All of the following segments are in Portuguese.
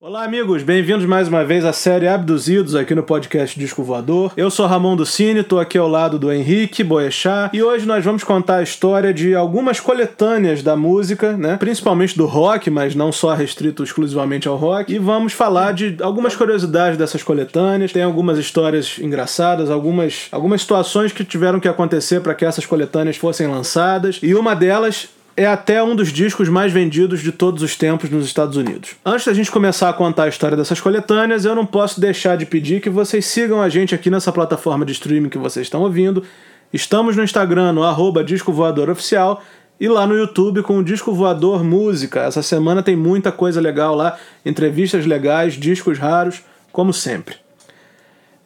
Olá, amigos, bem-vindos mais uma vez à série Abduzidos aqui no podcast Disco Voador. Eu sou Ramon do Cine, tô aqui ao lado do Henrique Boechat e hoje nós vamos contar a história de algumas coletâneas da música, né? Principalmente do rock, mas não só restrito exclusivamente ao rock. E vamos falar de algumas curiosidades dessas coletâneas. Tem algumas histórias engraçadas, algumas, algumas situações que tiveram que acontecer para que essas coletâneas fossem lançadas. E uma delas é até um dos discos mais vendidos de todos os tempos nos Estados Unidos. Antes da gente começar a contar a história dessas coletâneas, eu não posso deixar de pedir que vocês sigam a gente aqui nessa plataforma de streaming que vocês estão ouvindo. Estamos no Instagram, no arroba Disco Voador Oficial, e lá no YouTube com o Disco Voador Música. Essa semana tem muita coisa legal lá, entrevistas legais, discos raros, como sempre.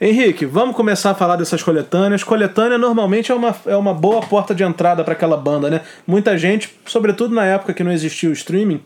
Henrique, vamos começar a falar dessas coletâneas. Coletânea normalmente é uma, é uma boa porta de entrada para aquela banda, né? Muita gente, sobretudo na época que não existia o streaming,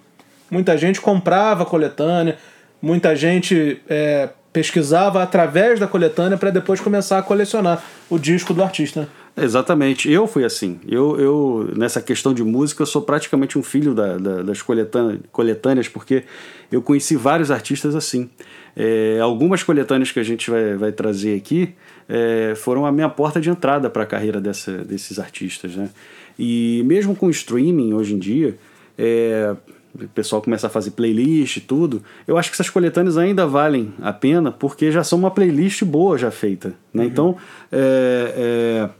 muita gente comprava coletânea, muita gente é, pesquisava através da coletânea para depois começar a colecionar o disco do artista. Exatamente, eu fui assim. Eu, eu, nessa questão de música, eu sou praticamente um filho da, da, das coletâneas, porque eu conheci vários artistas assim. É, algumas coletâneas que a gente vai, vai trazer aqui é, foram a minha porta de entrada para a carreira dessa, desses artistas. Né? E mesmo com streaming hoje em dia, é, o pessoal começa a fazer playlist e tudo, eu acho que essas coletâneas ainda valem a pena porque já são uma playlist boa já feita. Né? Uhum. Então, é, é,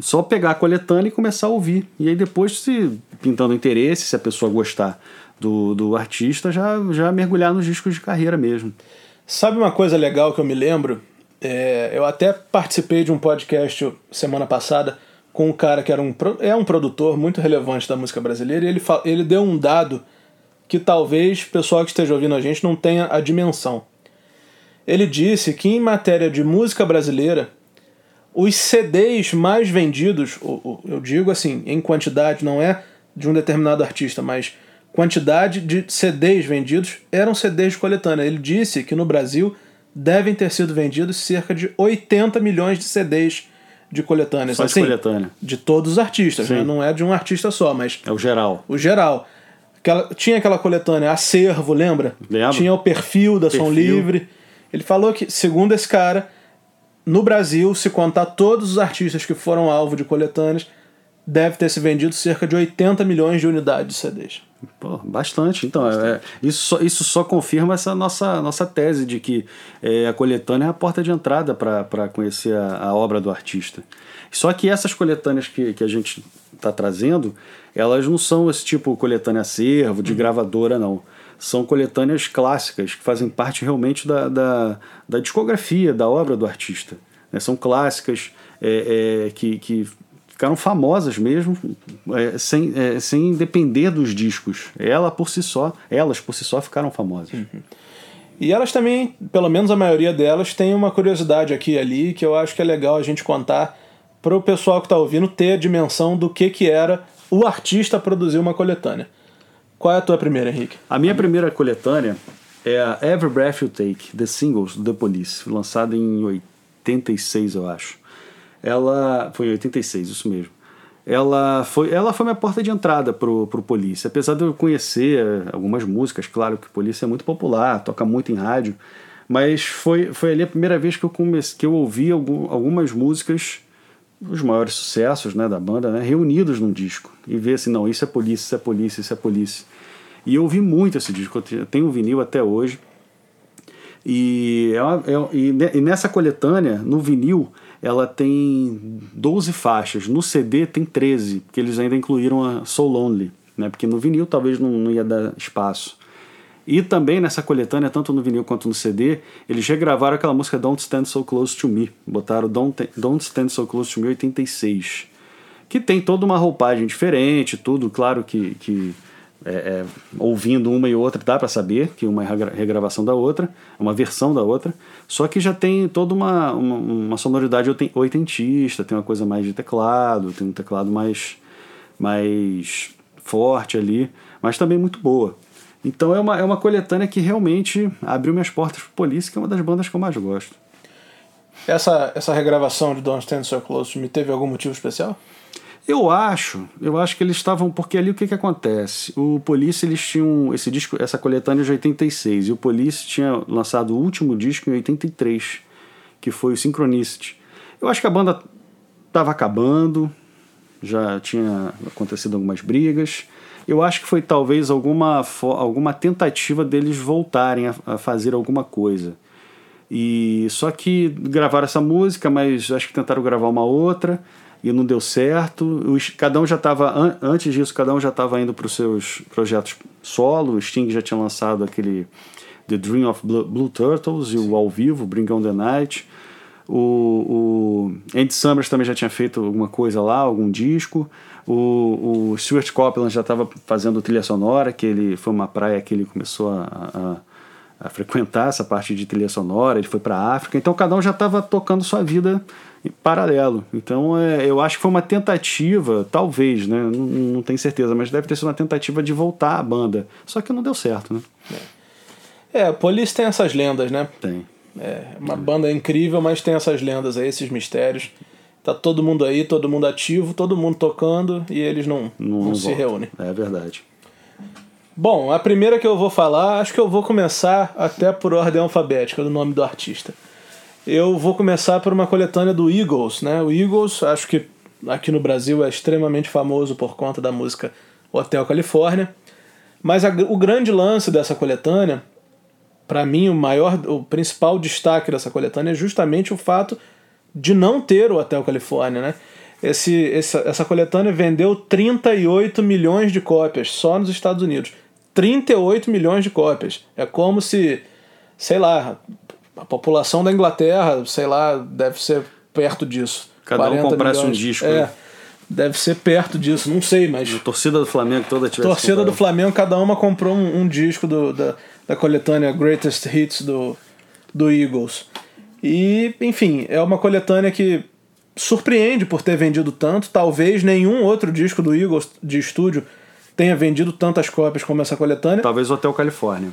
só pegar a coletânea e começar a ouvir. E aí depois, se pintando interesse, se a pessoa gostar do, do artista, já, já mergulhar nos discos de carreira mesmo. Sabe uma coisa legal que eu me lembro? É, eu até participei de um podcast semana passada com um cara que era um, é um produtor muito relevante da música brasileira e ele, ele deu um dado que talvez o pessoal que esteja ouvindo a gente não tenha a dimensão. Ele disse que em matéria de música brasileira, os CDs mais vendidos, eu digo assim, em quantidade, não é de um determinado artista, mas quantidade de CDs vendidos eram CDs de coletânea. Ele disse que no Brasil devem ter sido vendidos cerca de 80 milhões de CDs de coletâneas. Só assim, de coletânea. De todos os artistas, né? não é de um artista só, mas. É o geral. O geral. Aquela, tinha aquela coletânea Acervo, lembra? Lembro. Tinha o perfil da perfil. Som Livre. Ele falou que, segundo esse cara, no Brasil, se contar todos os artistas que foram alvo de coletâneas, deve ter se vendido cerca de 80 milhões de unidades de CDs. Pô, bastante. Então, é, bastante. É, isso, só, isso só confirma essa nossa, nossa tese de que é, a coletânea é a porta de entrada para conhecer a, a, obra do artista. Só que essas coletâneas que, que a gente está trazendo, elas não são esse tipo coletânea acervo, de uhum. gravadora, não. São coletâneas clássicas, que fazem parte realmente da, da, da discografia, da obra do artista. Né? São clássicas é, é, que, que ficaram famosas mesmo, é, sem, é, sem depender dos discos. Ela por si só, elas por si só ficaram famosas. Uhum. E elas também, pelo menos a maioria delas, tem uma curiosidade aqui e ali que eu acho que é legal a gente contar para o pessoal que está ouvindo ter a dimensão do que, que era o artista produzir uma coletânea. Qual é a tua primeira, Henrique? A minha primeira coletânea é a Every Breath You Take, The Singles, do The Police, lançada em 86, eu acho. Ela foi em 86, isso mesmo. Ela foi, ela foi minha porta de entrada pro, pro Polícia. Apesar de eu conhecer algumas músicas, claro que Polícia é muito popular, toca muito em rádio, mas foi, foi ali a primeira vez que eu, comecei, que eu ouvi algum, algumas músicas, os maiores sucessos né, da banda, né, reunidos num disco. E ver assim, não, isso é Polícia, isso é Polícia, isso é Polícia. E eu ouvi muito esse disco, eu tenho vinil até hoje. E, é, é, e nessa coletânea, no vinil, ela tem 12 faixas. No CD tem 13, porque eles ainda incluíram a So Lonely, né? porque no vinil talvez não, não ia dar espaço. E também nessa coletânea, tanto no vinil quanto no CD, eles regravaram aquela música Don't Stand So Close to Me. Botaram Don't, Don't Stand So Close to Me 86. Que tem toda uma roupagem diferente, tudo, claro que, que é, é, ouvindo uma e outra, dá para saber que uma é regravação da outra, uma versão da outra, só que já tem toda uma, uma, uma, sonoridade oitentista, tem uma coisa mais de teclado, tem um teclado mais, mais forte ali, mas também muito boa. Então é uma, é uma coletânea que realmente abriu minhas portas para Police, que é uma das bandas que eu mais gosto. Essa, essa regravação de Don't Stand So Close Me teve algum motivo especial? Eu acho, eu acho que eles estavam. Porque ali o que, que acontece? O Police, eles tinham. Esse disco, essa coletânea de 86. E o Police tinha lançado o último disco em 83, que foi o Synchronicity. Eu acho que a banda estava acabando, já tinha acontecido algumas brigas. Eu acho que foi talvez alguma, alguma tentativa deles voltarem a, a fazer alguma coisa. E só que gravaram essa música, mas acho que tentaram gravar uma outra e não deu certo. Os, cada um já estava, an, antes disso, cada um já estava indo para os seus projetos solo. O Sting já tinha lançado aquele The Dream of Blue, Blue Turtles e o ao vivo, Bring On The Night. O, o Andy Summers também já tinha feito alguma coisa lá, algum disco. O, o Stuart Copeland já estava fazendo trilha sonora, que ele foi uma praia que ele começou a, a a frequentar essa parte de trilha sonora, ele foi para a África, então cada um já estava tocando sua vida em paralelo. Então é, eu acho que foi uma tentativa, talvez, né? Não, não tenho certeza, mas deve ter sido uma tentativa de voltar à banda. Só que não deu certo, né? É, a Police tem essas lendas, né? Tem. É uma banda incrível, mas tem essas lendas aí, esses mistérios. Tá todo mundo aí, todo mundo ativo, todo mundo tocando e eles não, não, não se reúnem. É verdade. Bom, a primeira que eu vou falar, acho que eu vou começar até por ordem alfabética do nome do artista. Eu vou começar por uma coletânea do Eagles, né? O Eagles, acho que aqui no Brasil é extremamente famoso por conta da música Hotel Califórnia. Mas a, o grande lance dessa coletânea, para mim o maior, o principal destaque dessa coletânea é justamente o fato de não ter o Hotel Califórnia, né? Esse, essa, essa coletânea vendeu 38 milhões de cópias só nos Estados Unidos. 38 milhões de cópias. É como se, sei lá, a população da Inglaterra, sei lá, deve ser perto disso. Cada um comprasse milhões. um disco. É, né? deve ser perto disso, não sei, mas. A torcida do Flamengo toda tivesse Torcida comprado. do Flamengo, cada uma comprou um, um disco do, da, da coletânea Greatest Hits do, do Eagles. E, enfim, é uma coletânea que surpreende por ter vendido tanto. Talvez nenhum outro disco do Eagles de estúdio tenha vendido tantas cópias como essa coletânea. Talvez o Hotel Califórnia.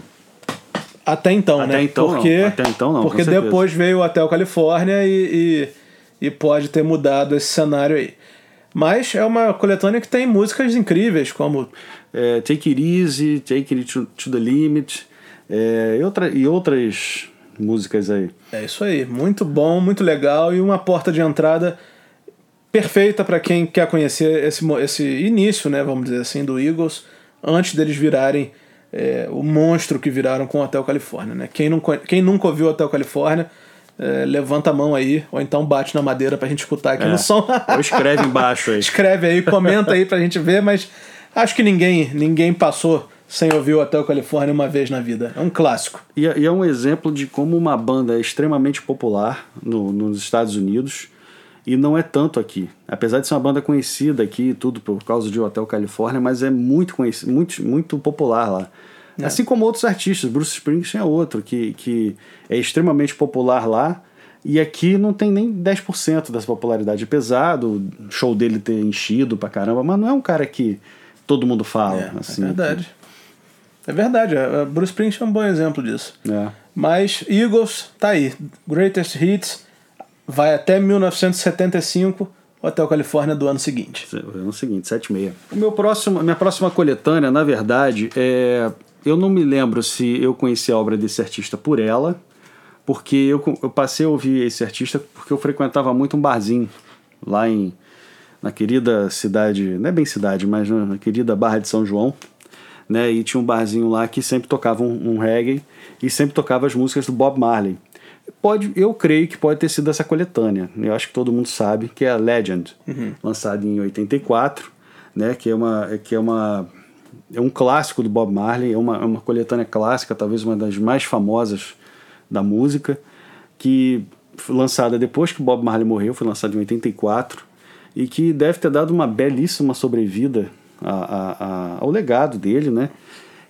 Até então, Até né? Então, porque, não. Até então não. Porque depois veio o Hotel Califórnia e, e, e, pode ter mudado esse cenário aí. Mas é uma coletânea que tem músicas incríveis, como. É, Take It Easy, Take It to, to the Limit é, e, outra, e outras músicas aí. É isso aí. Muito bom, muito legal e uma porta de entrada perfeita para quem quer conhecer esse, esse início, né, vamos dizer assim, do Eagles, antes deles virarem é, o monstro que viraram com o Hotel Califórnia. Né? Quem, não, quem nunca ouviu o Hotel Califórnia, é, levanta a mão aí, ou então bate na madeira pra gente escutar aqui é. no som. ou escreve embaixo aí. escreve aí, comenta aí pra gente ver, mas acho que ninguém, ninguém passou sem ouvir o Hotel Califórnia uma vez na vida. É um clássico. E, é, e é um exemplo de como uma banda é extremamente popular no, nos Estados Unidos e não é tanto aqui. Apesar de ser uma banda conhecida aqui, tudo por causa de Hotel Califórnia, mas é muito conhecido, muito, muito popular lá. É. Assim como outros artistas, Bruce Springsteen é outro que, que é extremamente popular lá. E aqui não tem nem 10% dessa popularidade. Apesar do show dele ter enchido pra caramba, mas não é um cara que todo mundo fala. É, assim, é verdade. Que... É verdade. Bruce Springsteen é um bom exemplo disso. É. Mas Eagles tá aí. Greatest Hits vai até 1975, Hotel Califórnia do ano seguinte. Ano seguinte, 76. O meu próximo, minha próxima coletânea, na verdade, é. Eu não me lembro se eu conheci a obra desse artista por ela, porque eu, eu passei a ouvir esse artista porque eu frequentava muito um barzinho lá em na querida cidade, não é bem cidade, mas na querida Barra de São João, né? E tinha um barzinho lá que sempre tocava um, um reggae e sempre tocava as músicas do Bob Marley. Pode, eu creio que pode ter sido essa coletânea. Eu acho que todo mundo sabe que é a Legend, uhum. lançada em 84, né, que é uma que é uma é um clássico do Bob Marley, é uma, é uma coletânea clássica, talvez uma das mais famosas da música, que foi lançada depois que Bob Marley morreu, foi lançada em 84 e que deve ter dado uma belíssima sobrevida a, a, ao legado dele, né?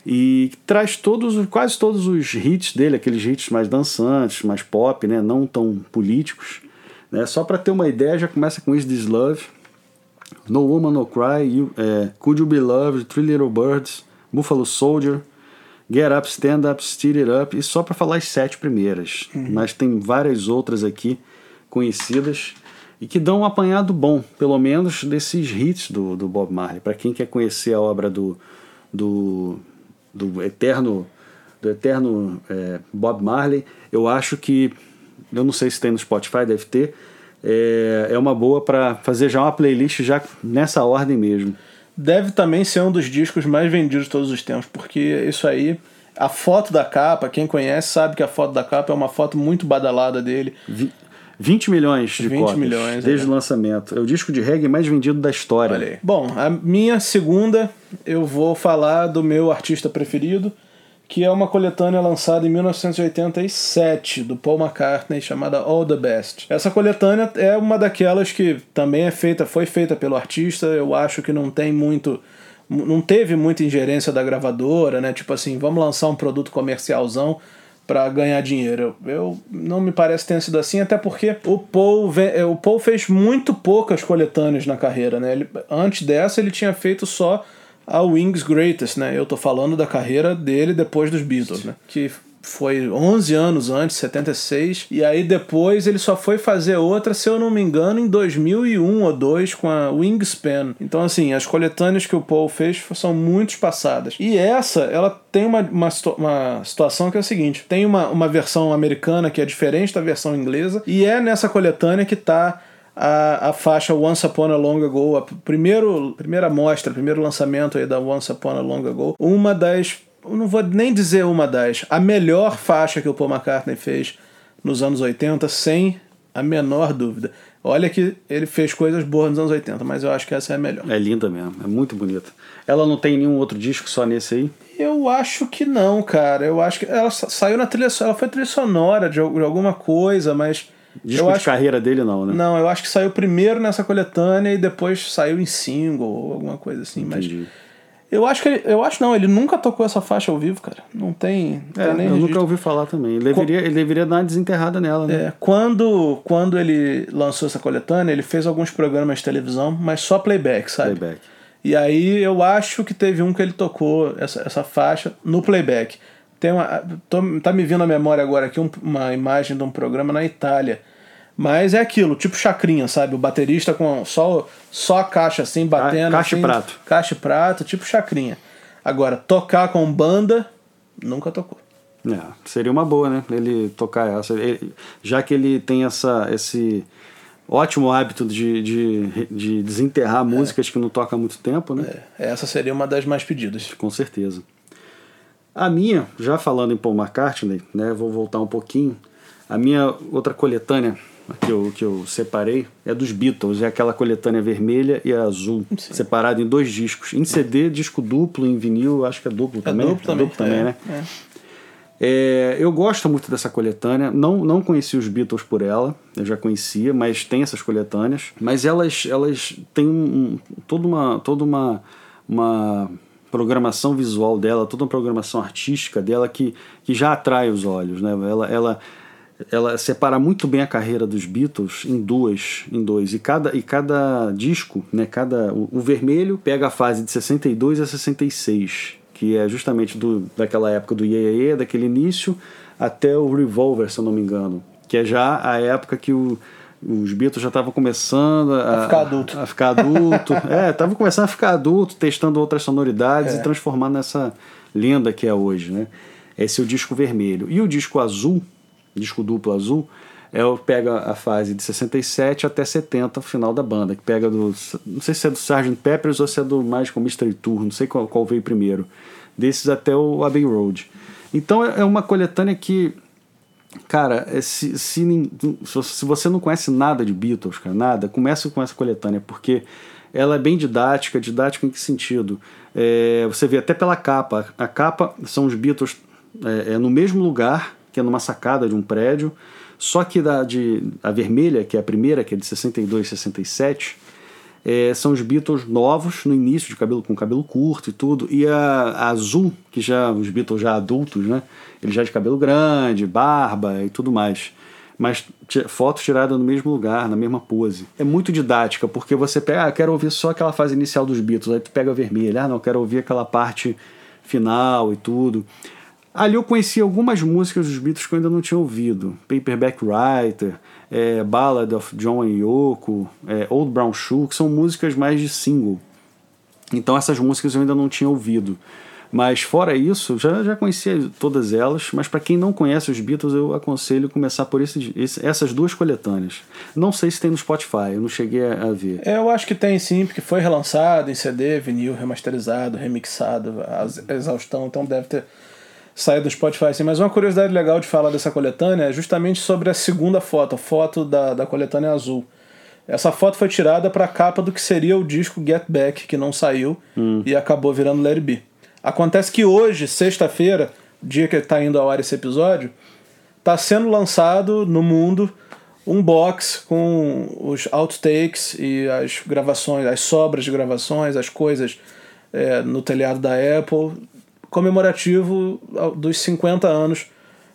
e traz todos, quase todos os hits dele, aqueles hits mais dançantes, mais pop, né, não tão políticos. Né? Só para ter uma ideia, já começa com Is This Love, No Woman No Cry, you, é, Could You Be Loved, Three Little Birds, Buffalo Soldier, Get Up, Stand Up, Steer It Up, e só para falar as sete primeiras. Uhum. Mas tem várias outras aqui conhecidas. E que dão um apanhado bom, pelo menos desses hits do, do Bob Marley. Para quem quer conhecer a obra do, do, do eterno, do eterno é, Bob Marley, eu acho que, eu não sei se tem no Spotify, deve ter, é, é uma boa para fazer já uma playlist já nessa ordem mesmo. Deve também ser um dos discos mais vendidos de todos os tempos, porque isso aí a foto da capa, quem conhece sabe que a foto da capa é uma foto muito badalada dele. 20 milhões de 20 cópias milhões, desde é. o lançamento. É o disco de reggae mais vendido da história. Olha aí. Bom, a minha segunda, eu vou falar do meu artista preferido, que é uma coletânea lançada em 1987 do Paul McCartney chamada All the Best. Essa coletânea é uma daquelas que também é feita, foi feita pelo artista. Eu acho que não tem muito não teve muita ingerência da gravadora, né? Tipo assim, vamos lançar um produto comercialzão para ganhar dinheiro. Eu, não me parece tenha sido assim, até porque o Paul, é, o Paul fez muito poucas coletâneas na carreira, né? Ele, antes dessa ele tinha feito só a Wings Greatest, né? Eu tô falando da carreira dele depois dos Beatles, né? Que foi 11 anos antes, 76, e aí depois ele só foi fazer outra, se eu não me engano, em 2001 ou 2 com a Wingspan. Então, assim, as coletâneas que o Paul fez são muito espaçadas. E essa, ela tem uma, uma, uma situação que é o seguinte: tem uma, uma versão americana que é diferente da versão inglesa, e é nessa coletânea que tá a, a faixa Once Upon a Long Ago, a primeiro, primeira mostra, primeiro lançamento aí da Once Upon a Long Ago, uma das não vou nem dizer uma das, a melhor faixa que o Paul McCartney fez nos anos 80, sem a menor dúvida. Olha que ele fez coisas boas nos anos 80, mas eu acho que essa é a melhor. É linda mesmo, é muito bonita. Ela não tem nenhum outro disco só nesse aí? Eu acho que não, cara. Eu acho que ela saiu na trilha, ela foi trilha sonora de, alguma coisa, mas Disco eu de acho, carreira dele não, né? Não, eu acho que saiu primeiro nessa coletânea e depois saiu em single ou alguma coisa assim, Entendi. mas eu acho que ele, eu acho não, ele nunca tocou essa faixa ao vivo, cara. Não tem, é, nem eu registro. nunca ouvi falar também. Ele deveria, ele deveria dar uma desenterrada nela, né? É, quando, quando ele lançou essa coletânea, ele fez alguns programas de televisão, mas só playback, sabe? Playback. E aí eu acho que teve um que ele tocou essa, essa faixa no playback. Tem uma, tô, tá me vindo à memória agora aqui um, uma imagem de um programa na Itália mas é aquilo, tipo chacrinha, sabe? O baterista com só, só a caixa assim, batendo. Caixa assim, e prato. Caixa e prato, tipo chacrinha. Agora, tocar com banda, nunca tocou. É, seria uma boa, né? Ele tocar essa. Ele, já que ele tem essa, esse ótimo hábito de, de, de desenterrar é. músicas que não toca há muito tempo, né? É, essa seria uma das mais pedidas. Com certeza. A minha, já falando em Paul McCartney, né? Vou voltar um pouquinho. A minha outra coletânea que eu, que eu separei é dos Beatles, é aquela coletânea vermelha e azul, Sim. separada em dois discos. Em CD, disco duplo, em vinil, acho que é duplo é também. Duplo também, é duplo também, é, né? É. É, eu gosto muito dessa coletânea. Não, não conheci os Beatles por ela, eu já conhecia, mas tem essas coletâneas. Mas elas, elas têm um, toda uma, toda uma, uma programação visual dela, toda uma programação artística dela que, que já atrai os olhos. Né? Ela, ela, ela separa muito bem a carreira dos Beatles em duas, em dois. E cada, e cada disco, né, cada o, o vermelho pega a fase de 62 a 66, que é justamente do, daquela época do Yeah, yeah, yeah daquele início até o Revolver, se eu não me engano, que é já a época que o os Beatles já estavam começando a, a, ficar adulto. A ficar adulto. é, estavam começando a ficar adulto, testando outras sonoridades é. e transformando nessa lenda que é hoje, né? Esse é o disco vermelho. E o disco azul, disco duplo azul, é, pega a fase de 67 até 70, o final da banda, que pega do. Não sei se é do Sgt. Peppers ou se é do Magical Mystery Tour, não sei qual, qual veio primeiro. Desses até o Abbey Road. Então é, é uma coletânea que. Cara, é, se, se, se você não conhece nada de Beatles, cara, nada, comece com essa coletânea, porque ela é bem didática. Didática em que sentido? É, você vê até pela capa. A capa são os Beatles é, é no mesmo lugar, que é numa sacada de um prédio. Só que da, de, a vermelha, que é a primeira, que é de 62 67, é, são os Beatles novos, no início, de cabelo com cabelo curto e tudo. E a, a, azul, que já os Beatles já adultos, né? Ele já de cabelo grande, barba e tudo mais. Mas fotos tiradas no mesmo lugar, na mesma pose. É muito didática, porque você pega, ah, quero ouvir só aquela fase inicial dos Beatles, aí tu pega a vermelha, ah, não, quero ouvir aquela parte final e tudo. Ali eu conheci algumas músicas dos Beatles que eu ainda não tinha ouvido. Paperback Writer, é, Ballad of John and Yoko, é, Old Brown Shoe, que são músicas mais de single. Então essas músicas eu ainda não tinha ouvido. Mas fora isso, já, já conhecia todas elas, mas para quem não conhece os Beatles, eu aconselho começar por esse, esse, essas duas coletâneas. Não sei se tem no Spotify, eu não cheguei a, a ver. É, eu acho que tem sim, porque foi relançado em CD, vinil, remasterizado, remixado, a exaustão, então deve ter saído do Spotify sim. Mas uma curiosidade legal de falar dessa coletânea é justamente sobre a segunda foto, a foto da, da coletânea azul. Essa foto foi tirada para a capa do que seria o disco Get Back, que não saiu hum. e acabou virando Let It Be. Acontece que hoje, sexta-feira, dia que está indo ao ar esse episódio, está sendo lançado no mundo um box com os outtakes e as gravações, as sobras de gravações, as coisas é, no telhado da Apple, comemorativo dos 50 anos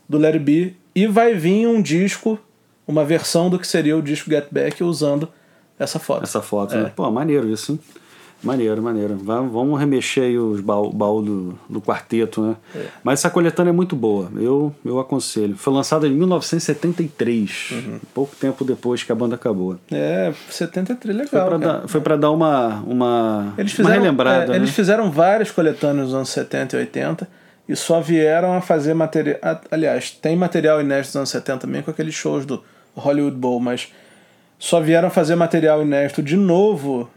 do Larry B. E vai vir um disco, uma versão do que seria o disco Get Back usando essa foto. Essa foto, é. né? Pô, maneiro isso, hein? Maneiro, maneiro. Vamos remexer aí os baús baú do, do quarteto, né? É. Mas essa coletânea é muito boa, eu, eu aconselho. Foi lançada em 1973, uhum. pouco tempo depois que a banda acabou. É, 73, legal. Foi para dar, foi pra dar uma, uma, eles fizeram, uma relembrada. É, né? Eles fizeram várias coletâneas nos anos 70 e 80 e só vieram a fazer material. Aliás, tem material inédito dos anos 70 também com aqueles shows do Hollywood Bowl, mas só vieram a fazer material inédito de novo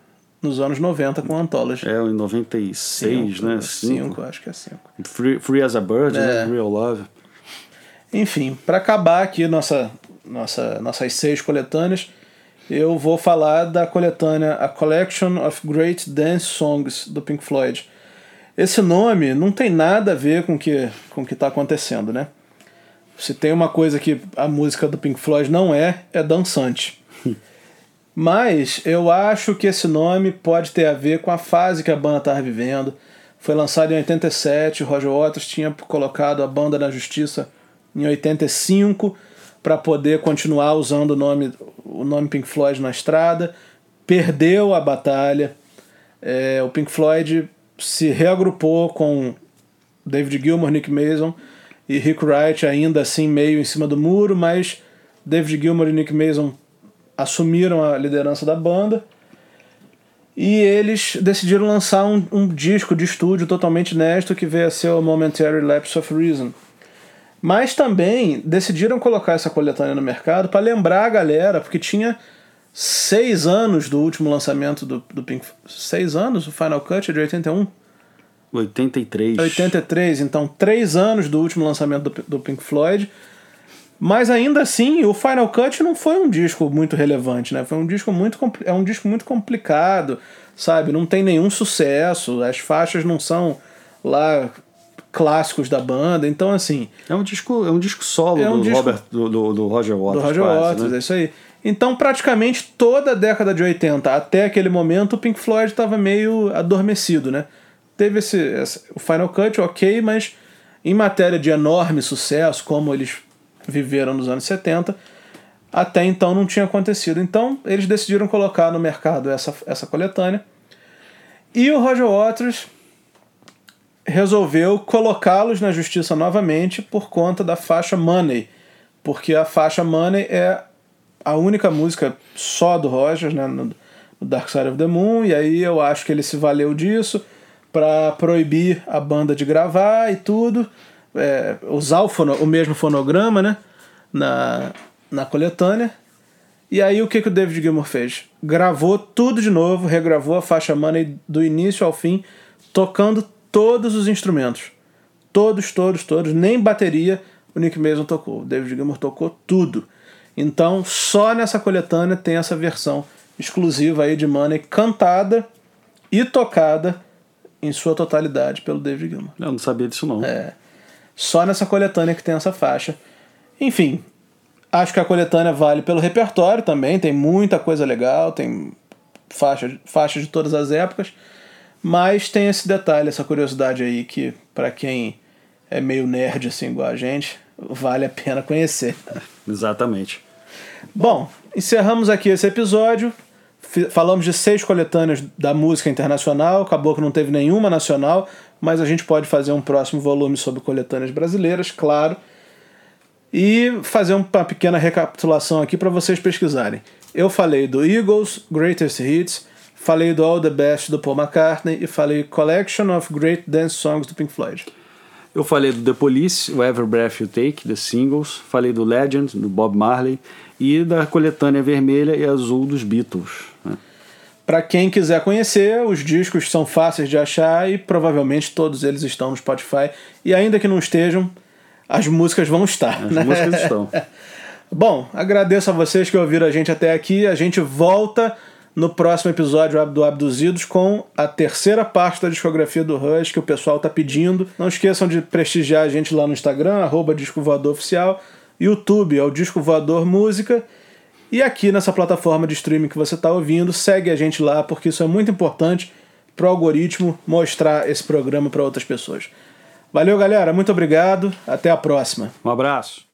nos anos 90 com Anthology. É, em 96, cinco, né? 5, acho que é 5. Free, Free, as a Bird, né? é. né? Real Love. Enfim, para acabar aqui nossa, nossa, nossas seis coletâneas, eu vou falar da coletânea A Collection of Great Dance Songs do Pink Floyd. Esse nome não tem nada a ver com que, o com que está acontecendo, né? Se tem uma coisa que a música do Pink Floyd não é, é dançante. Mas eu acho que esse nome pode ter a ver com a fase que a banda estava vivendo. Foi lançado em 87, o Roger Waters tinha colocado a banda na justiça em 85 para poder continuar usando o nome, o nome Pink Floyd na estrada. Perdeu a batalha. É, o Pink Floyd se reagrupou com David Gilmour, Nick Mason e Rick Wright ainda assim meio em cima do muro, mas David Gilmour e Nick Mason assumiram a liderança da banda e eles decidiram lançar um, um disco de estúdio totalmente inédito que veio a ser o Momentary Lapse of Reason. Mas também decidiram colocar essa coletânea no mercado para lembrar a galera, porque tinha seis anos do último lançamento do, do Pink Seis anos? O Final Cut é de 81? 83. 83, então três anos do último lançamento do, do Pink Floyd. Mas ainda assim, o Final Cut não foi um disco muito relevante, né? Foi um disco muito é um disco muito complicado, sabe? Não tem nenhum sucesso, as faixas não são lá clássicos da banda, então assim, é um disco, é um disco solo é um do, disco, Robert, do, do, do, Roger Waters. Do Roger quase, Waters, né? é isso aí. Então, praticamente toda a década de 80 até aquele momento, o Pink Floyd estava meio adormecido, né? Teve esse, esse o Final Cut, OK, mas em matéria de enorme sucesso, como eles viveram nos anos 70, até então não tinha acontecido. Então eles decidiram colocar no mercado essa, essa coletânea. E o Roger Waters resolveu colocá-los na justiça novamente por conta da faixa Money, porque a faixa Money é a única música só do Roger, né, no, Dark Side of the Moon, e aí eu acho que ele se valeu disso para proibir a banda de gravar e tudo é, usar o, fono, o mesmo fonograma né, na, na coletânea. E aí o que, que o David Gilmour fez? Gravou tudo de novo, regravou a faixa Money do início ao fim, tocando todos os instrumentos. Todos, todos, todos. Nem bateria o Nick Mason tocou. O David Gilmour tocou tudo. Então só nessa coletânea tem essa versão exclusiva aí de Money cantada e tocada em sua totalidade pelo David Gilmour. Eu não sabia disso não. É. Só nessa coletânea que tem essa faixa. Enfim, acho que a coletânea vale pelo repertório também, tem muita coisa legal, tem faixa, faixas de todas as épocas, mas tem esse detalhe, essa curiosidade aí que para quem é meio nerd assim igual a gente, vale a pena conhecer. Exatamente. Bom, encerramos aqui esse episódio. Falamos de seis coletâneas da música internacional, acabou que não teve nenhuma nacional, mas a gente pode fazer um próximo volume sobre coletâneas brasileiras, claro. E fazer uma pequena recapitulação aqui para vocês pesquisarem. Eu falei do Eagles, Greatest Hits, falei do All the Best do Paul McCartney e falei Collection of Great Dance Songs do Pink Floyd. Eu falei do The Police, o Every Breath You Take, The Singles, falei do Legend, do Bob Marley e da coletânea vermelha e azul dos Beatles. Para quem quiser conhecer, os discos são fáceis de achar e provavelmente todos eles estão no Spotify. E ainda que não estejam, as músicas vão estar. As né? músicas estão. Bom, agradeço a vocês que ouviram a gente até aqui. A gente volta no próximo episódio do Abduzidos com a terceira parte da discografia do Rush que o pessoal tá pedindo. Não esqueçam de prestigiar a gente lá no Instagram, arroba Disco Voador Oficial, YouTube é o Disco Voador Música. E aqui nessa plataforma de streaming que você está ouvindo, segue a gente lá, porque isso é muito importante para o algoritmo mostrar esse programa para outras pessoas. Valeu, galera. Muito obrigado. Até a próxima. Um abraço.